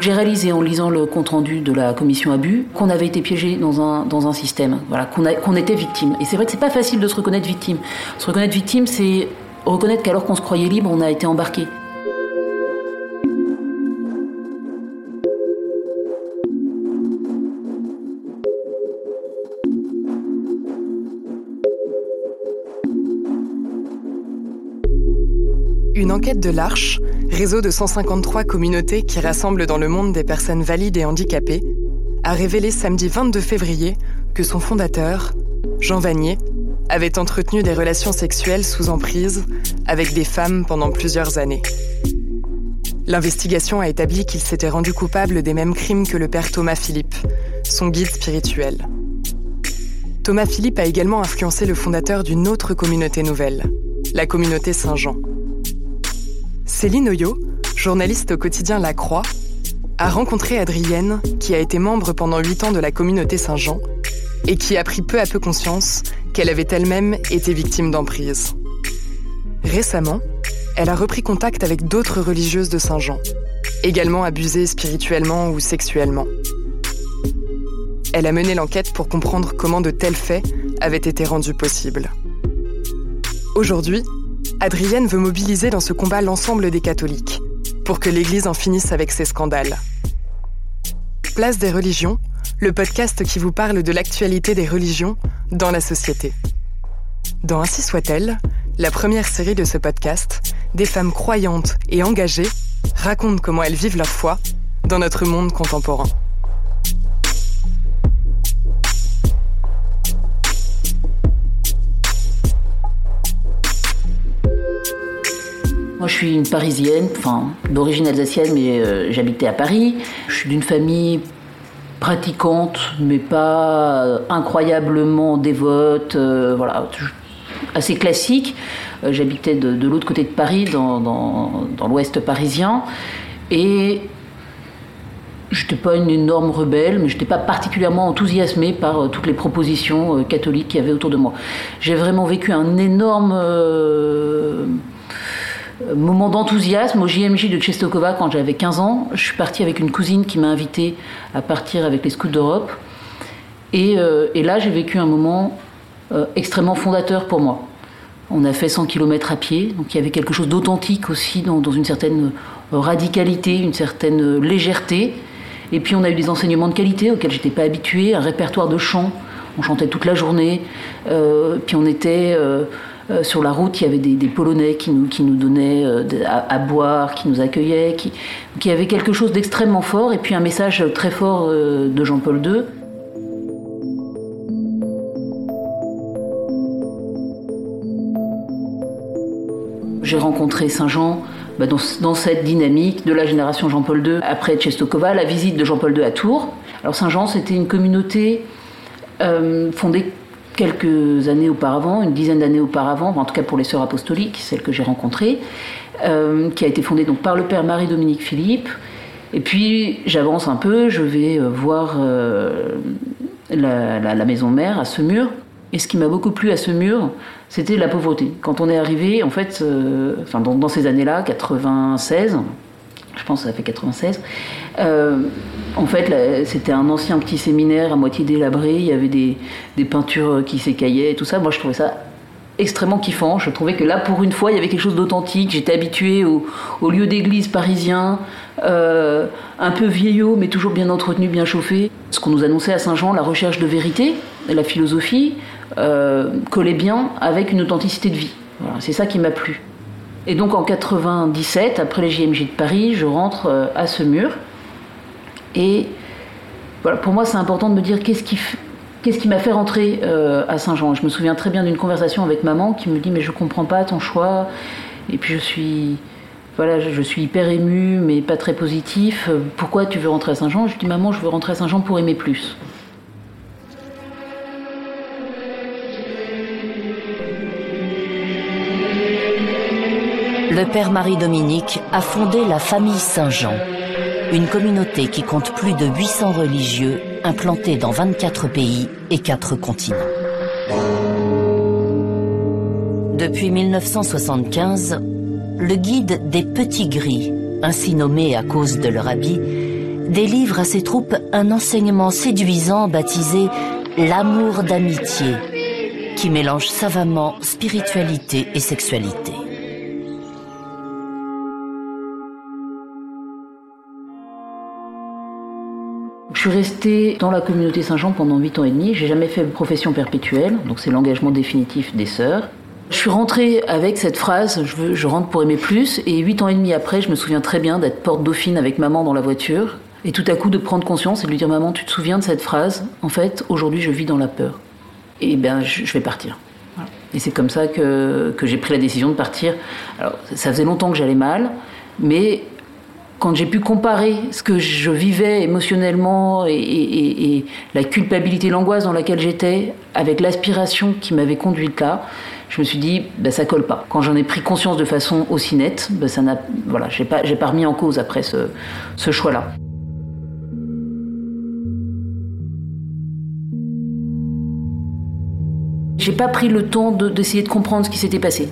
J'ai réalisé en lisant le compte-rendu de la commission abus qu'on avait été piégé dans un, système, voilà, qu'on était victime. Et c'est vrai que c'est pas facile de se reconnaître victime. Se reconnaître victime, c'est reconnaître qu'alors qu'on se croyait libre, on a été embarqué. Une enquête de l'Arche, réseau de 153 communautés qui rassemblent dans le monde des personnes valides et handicapées, a révélé samedi 22 février que son fondateur, Jean Vanier, avait entretenu des relations sexuelles sous emprise avec des femmes pendant plusieurs années. L'investigation a établi qu'il s'était rendu coupable des mêmes crimes que le père Thomas Philippe, son guide spirituel. Thomas Philippe a également influencé le fondateur d'une autre communauté nouvelle, la communauté Saint-Jean. Céline Oyo, journaliste au quotidien La Croix, a rencontré Adrienne, qui a été membre pendant huit ans de la communauté Saint-Jean, et qui a pris peu à peu conscience qu'elle avait elle-même été victime d'emprise. Récemment, elle a repris contact avec d'autres religieuses de Saint-Jean, également abusées spirituellement ou sexuellement. Elle a mené l'enquête pour comprendre comment de tels faits avaient été rendus possibles. Aujourd'hui, Adrienne veut mobiliser dans ce combat l'ensemble des catholiques, pour que l'Église en finisse avec ces scandales. Place des religions, le podcast qui vous parle de l'actualité des religions dans la société. Dans Ainsi soit-elle, la première série de ce podcast, des femmes croyantes et engagées racontent comment elles vivent leur foi dans notre monde contemporain. Moi, je suis une Parisienne, enfin d'origine alsacienne, mais euh, j'habitais à Paris. Je suis d'une famille pratiquante, mais pas euh, incroyablement dévote, euh, voilà, assez classique. J'habitais de, l'autre côté de Paris, dans, l'ouest parisien, et je n'étais pas une énorme rebelle, mais je n'étais pas particulièrement enthousiasmée par toutes les propositions catholiques qu'il y avait autour de moi. J'ai vraiment vécu un énorme euh, moment d'enthousiasme au JMJ de Chestokova quand j'avais 15 ans. Je suis partie avec une cousine qui m'a invitée à partir avec les scouts d'Europe. Et, euh, là, j'ai vécu un moment euh, extrêmement fondateur pour moi. On a fait 100 km à pied, donc il y avait quelque chose d'authentique aussi dans, une certaine radicalité, une certaine légèreté. Et puis on a eu des enseignements de qualité auxquels j'étais pas habituée, un répertoire de chants. On chantait toute la journée. puis on était euh, sur la route, il y avait des, Polonais qui nous, donnaient euh, à, boire, qui nous accueillaient, qui, qui avait quelque chose d'extrêmement fort, et puis un message très fort euh, de Jean-Paul II. J'ai rencontré Saint-Jean bah, dans, cette dynamique de la génération Jean-Paul II après Tchestokova, la visite de Jean-Paul II à Tours. Alors Saint-Jean, c'était une communauté fondée quelques années auparavant, une dizaine d'années auparavant, en tout cas pour les sœurs apostoliques, celles que j'ai rencontrées, euh, qui a été fondée donc par le père Marie-Dominique Philippe. Et puis j'avance un peu, je vais euh, voir euh, la, maison mère à Semur. Et ce qui m'a beaucoup plu à Semur, c'était la pauvreté. Quand on est arrivé, en fait, dans, ces années-là, 96, je pense que ça fait 96. Euh, en fait, c'était un ancien petit séminaire à moitié délabré. Il y avait des, peintures qui s'écaillaient et tout ça. Moi, je trouvais ça extrêmement kiffant. Je trouvais que là, pour une fois, il y avait quelque chose d'authentique. J'étais habituée au, lieu d'église parisien, euh, un peu vieillot, mais toujours bien entretenu, bien chauffé. Ce qu'on nous annonçait à Saint-Jean, la recherche de vérité, la philosophie, euh, collait bien avec une authenticité de vie. c'est ça qui m'a plu. Et donc en 97, après les JMJ de Paris, je rentre euh, à ce mur. Et voilà, pour moi, c'est important de me dire qu'est-ce qui, m'a fait rentrer euh, à Saint-Jean. Je me souviens très bien d'une conversation avec maman qui me dit Mais je comprends pas ton choix. Et puis je suis. voilà, je suis hyper émue, mais pas très positif. Pourquoi tu veux rentrer à Saint-Jean? Je dis maman, je veux rentrer à Saint-Jean pour aimer plus. Le père Marie-Dominique a fondé la famille Saint-Jean, une communauté qui compte plus de 800 religieux implantés dans 24 pays et 4 continents. Depuis 1975, le guide des petits gris, ainsi nommé à cause de leur habit, délivre à ses troupes un enseignement séduisant baptisé l'amour d'amitié, qui mélange savamment spiritualité et sexualité. Je suis restée dans la communauté Saint-Jean pendant 8 ans et demi. J'ai jamais fait profession perpétuelle, donc c'est l'engagement définitif des sœurs. Je suis rentrée avec cette phrase, je, rentre pour aimer plus, et huit ans et demi après, je me souviens très bien d'être porte dauphine avec maman dans la voiture, et tout à coup de prendre conscience et de lui dire maman, tu te souviens de cette phrase? En fait, aujourd'hui, je vis dans la peur. Et bien, je, vais partir. Et c'est comme ça que, que j'ai pris la décision de partir. Alors, ça faisait longtemps que j'allais mal, mais quand j'ai pu comparer ce que je vivais émotionnellement et, la culpabilité, l'angoisse dans laquelle j'étais avec l'aspiration qui m'avait conduite là, je me suis dit, ben, ça colle pas. Quand j'en ai pris conscience de façon aussi nette, ben, ça n'a, voilà, j'ai pas, j'ai pas remis en cause après ce, ce choix-là. J'ai pas pris le temps d'essayer de comprendre ce qui s'était passé.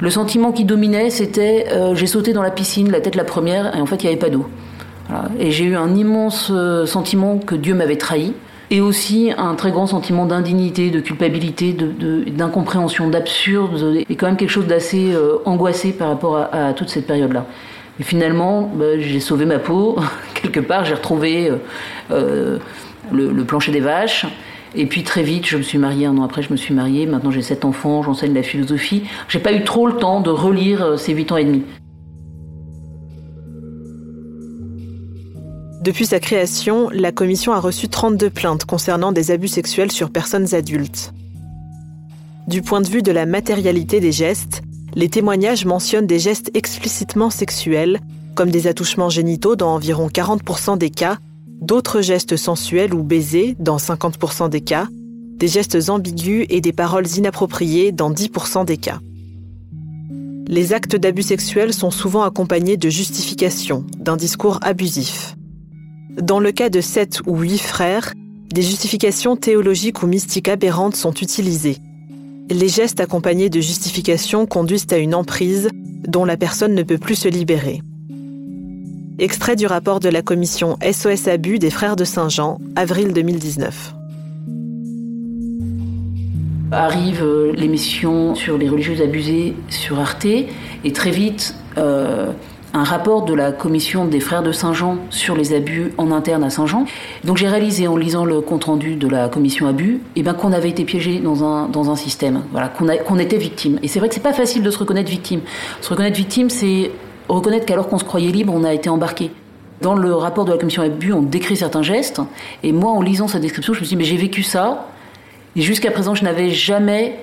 Le sentiment qui dominait, c'était euh, j'ai sauté dans la piscine, la tête la première, et en fait, il n'y avait pas d'eau. Et j'ai eu un immense euh, sentiment que Dieu m'avait trahi, et aussi un très grand sentiment d'indignité, de culpabilité, d'incompréhension, de, d'absurde, et quand même quelque chose d'assez euh, angoissé par rapport à, toute cette période-là. Et finalement, bah, j'ai sauvé ma peau, quelque part, j'ai retrouvé le, le plancher des vaches. Et puis très vite, je me suis mariée. Un an après, je me suis mariée. Maintenant, j'ai sept enfants. J'enseigne la philosophie. J'ai pas eu trop le temps de relire euh, ces huit ans et demi. Depuis sa création, la commission a reçu 32 plaintes concernant des abus sexuels sur personnes adultes. Du point de vue de la matérialité des gestes, les témoignages mentionnent des gestes explicitement sexuels, comme des attouchements génitaux dans environ 40% des cas, d'autres gestes sensuels ou baisers dans 50% des cas, des gestes ambigus et des paroles inappropriées dans 10% des cas. Les actes d'abus sexuels sont souvent accompagnés de justifications, d'un discours abusif. Dans le cas de sept ou huit frères, des justifications théologiques ou mystiques aberrantes sont utilisées. Les gestes accompagnés de justifications conduisent à une emprise dont la personne ne peut plus se libérer. Extrait du rapport de la commission SOS Abus des Frères de Saint-Jean, avril 2019. Arrive euh, l'émission sur les religieuses abusées sur Arte, et très vite, euh, un rapport de la commission des frères de Saint-Jean sur les abus en interne à Saint-Jean. Donc j'ai réalisé en lisant le compte-rendu de la commission abus eh ben, qu'on avait été piégé dans un, dans un système, voilà, qu'on, qu'on était victime. Et c'est vrai que c'est pas facile de se reconnaître victime. Se reconnaître victime, c'est reconnaître qu'alors qu'on se croyait libre, on a été embarqué. Dans le rapport de la commission abus, on décrit certains gestes, et moi, en lisant cette description, je me suis dit, mais j'ai vécu ça, et jusqu'à présent, je n'avais jamais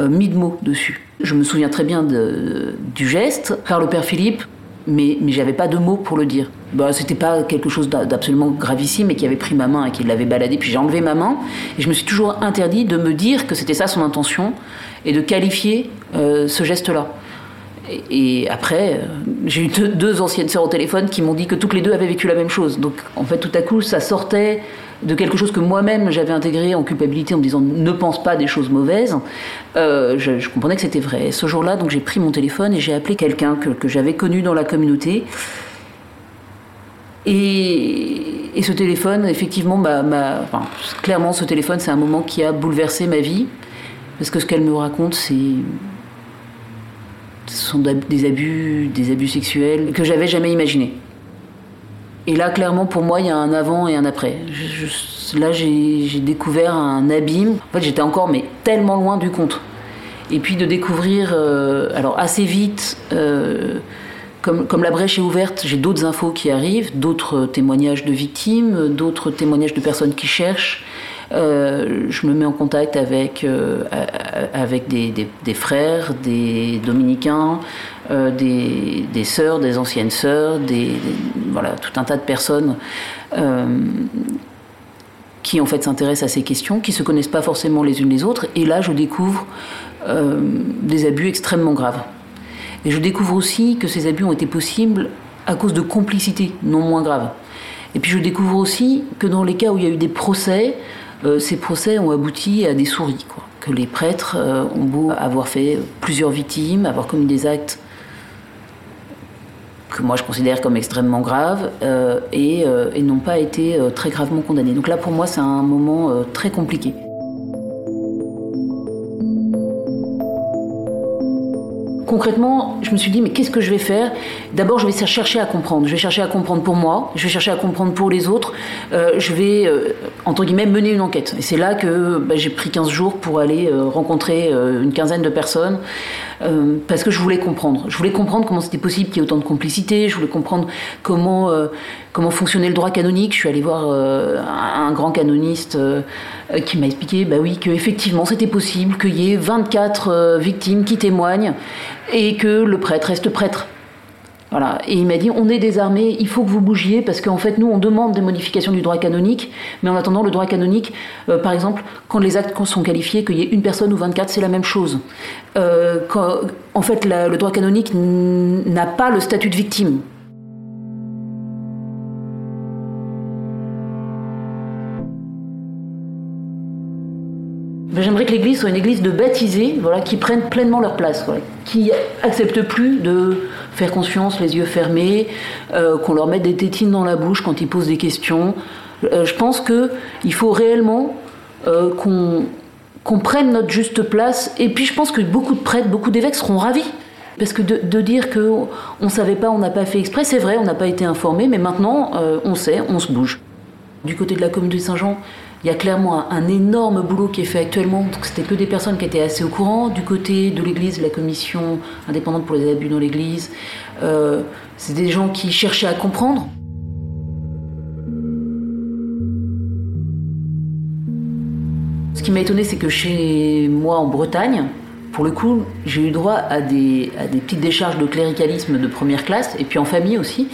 euh, mis de mots dessus. Je me souviens très bien du geste, car le père Philippe, mais, mais j'avais pas de mots pour le dire. Bah, c'était pas quelque chose d'absolument gravissime et qui avait pris ma main et qui l'avait baladé. Puis j'ai enlevé ma main et je me suis toujours interdit de me dire que c'était ça son intention et de qualifier euh, ce geste-là. Et, après, euh, j'ai eu deux, anciennes sœurs au téléphone qui m'ont dit que toutes les deux avaient vécu la même chose. Donc en fait, tout à coup, ça sortait de quelque chose que moi-même j'avais intégré en culpabilité en me disant ne pense pas des choses mauvaises. Euh, je, comprenais que c'était vrai. ce jour-là, donc j'ai pris mon téléphone et j'ai appelé quelqu'un que, j'avais connu dans la communauté. Et, ce téléphone, effectivement, m'a, clairement, ce téléphone, c'est un moment qui a bouleversé ma vie. Parce que ce qu'elle me raconte, c'est ce sont des abus, des abus sexuels que j'avais jamais imaginés. Et là, clairement, pour moi, il y a un avant et un après. là, j'ai découvert un abîme. En fait, j'étais encore mais tellement loin du compte. Et puis de découvrir, euh, alors assez vite, euh, comme, comme, la brèche est ouverte, j'ai d'autres infos qui arrivent, d'autres témoignages de victimes, d'autres témoignages de personnes qui cherchent. Euh, je me mets en contact avec, euh, avec des, frères, des dominicains, des, des, sœurs, des anciennes sœurs, tout un tas de personnes qui en fait s'intéressent à ces questions, qui se connaissent pas forcément les unes les autres. Et là, je découvre des abus extrêmement graves. Et je découvre aussi que ces abus ont été possibles à cause de complicité non moins graves. Et puis je découvre aussi que dans les cas où il y a eu des procès, euh, ces procès ont abouti à des souris. Quoi. Que les prêtres euh, ont beau avoir fait plusieurs victimes, avoir commis des actes que moi je considère comme extrêmement graves euh, et, n'ont pas été très gravement condamnés. Donc là pour moi c'est un moment très compliqué. concrètement, je me suis dit, mais qu'est-ce que je vais faire? D'abord, je vais chercher à comprendre. Je vais chercher à comprendre pour moi, je vais chercher à comprendre pour les autres. Je vais, entre guillemets, mener une enquête. Et c'est là que bah, j'ai pris 15 jours pour aller euh, rencontrer une quinzaine de personnes, parce que je voulais comprendre. Je voulais comprendre comment c'était possible qu'il y ait autant de complicité, je voulais comprendre comment, comment fonctionnait le droit canonique. Je suis allée voir un, grand canoniste qui m'a expliqué, bah oui, qu'effectivement c'était possible, qu'il y ait 24 victimes qui témoignent et que le prêtre reste prêtre. Voilà. Et il m'a dit on est désarmé, il faut que vous bougiez parce qu'en fait nous on demande des modifications du droit canonique, mais en attendant le droit canonique, euh, par exemple, quand les actes sont qualifiés, qu'il y ait une personne ou 24, c'est la même chose. Euh, en fait, le droit canonique n'a pas le statut de victime. J'aimerais que l'Église soit une Église de baptisés, voilà, qui prennent pleinement leur place, qui acceptent plus de faire conscience les yeux fermés, euh, qu'on leur mette des tétines dans la bouche quand ils posent des questions. Euh, je pense qu'il faut réellement euh, qu'on prenne notre juste place. Et puis je pense que beaucoup de prêtres, beaucoup d'évêques seront ravis. Parce que de, dire qu'on ne savait pas, on n'a pas fait exprès, c'est vrai, on n'a pas été informé, mais maintenant on sait, on se bouge. Du côté de la commune de Saint-Jean, il y a clairement un, énorme boulot qui est fait actuellement. Donc c'était que des personnes qui étaient assez au courant. Du côté de l'Église, la commission indépendante pour les abus dans l'Église, euh, c'est des gens qui cherchaient à comprendre. Ce qui m'a étonné, c'est que chez moi en Bretagne, pour le coup, j'ai eu droit à des, petites décharges de cléricalisme de première classe, et puis en famille aussi.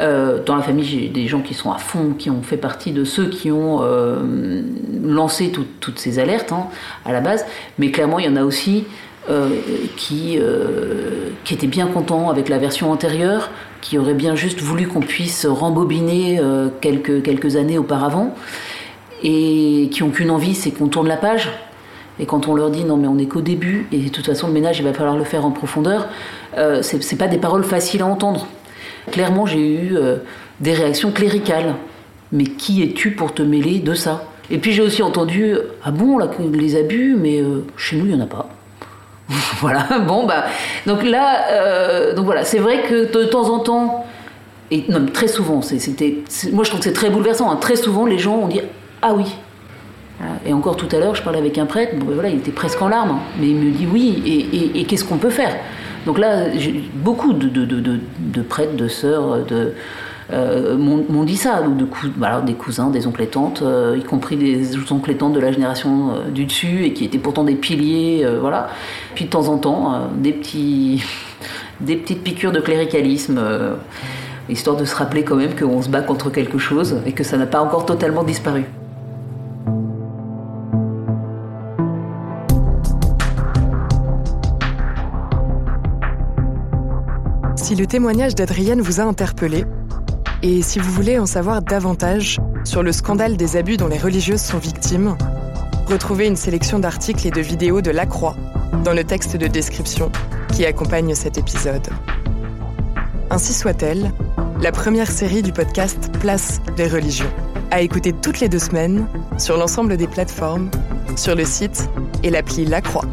Euh, dans la famille, j'ai des gens qui sont à fond, qui ont fait partie de ceux qui ont euh, lancé toutes ces alertes hein, à la base. Mais clairement, il y en a aussi euh, qui, étaient bien contents avec la version antérieure, qui auraient bien juste voulu qu'on puisse rembobiner quelques années auparavant, et qui n'ont qu'une envie, c'est qu'on tourne la page. Et quand on leur dit non mais on n'est qu'au début et de toute façon le ménage il va falloir le faire en profondeur, euh, c'est pas des paroles faciles à entendre. Clairement, j'ai eu euh, des réactions cléricales. Mais qui es-tu pour te mêler de ça? Et puis j'ai aussi entendu Ah bon, là, les abus, mais euh, chez nous, il n'y en a pas. voilà, bon, bah. Donc là, euh, donc voilà, c'est vrai que de temps en temps, et non, très souvent, moi je trouve que c'est très bouleversant, hein. très souvent les gens ont dit Ah oui. Et encore tout à l'heure, je parlais avec un prêtre, ben voilà, il était presque en larmes, hein. mais il me dit oui, et qu'est-ce qu'on peut faire? Donc là, beaucoup de, de, prêtres, de sœurs, euh, m'ont dit ça, de, des cousins, des oncles et tantes, euh, y compris des oncles et tantes de la génération euh, du dessus, et qui étaient pourtant des piliers, voilà. Puis de temps en temps, des petites piqûres de cléricalisme, histoire de se rappeler quand même qu'on se bat contre quelque chose et que ça n'a pas encore totalement disparu. Le témoignage d'Adrienne vous a interpellé, et si vous voulez en savoir davantage sur le scandale des abus dont les religieuses sont victimes, retrouvez une sélection d'articles et de vidéos de La Croix dans le texte de description qui accompagne cet épisode. Ainsi soit-elle, la première série du podcast Place des religions, à écouter toutes les deux semaines sur l'ensemble des plateformes, sur le site et l'appli La Croix.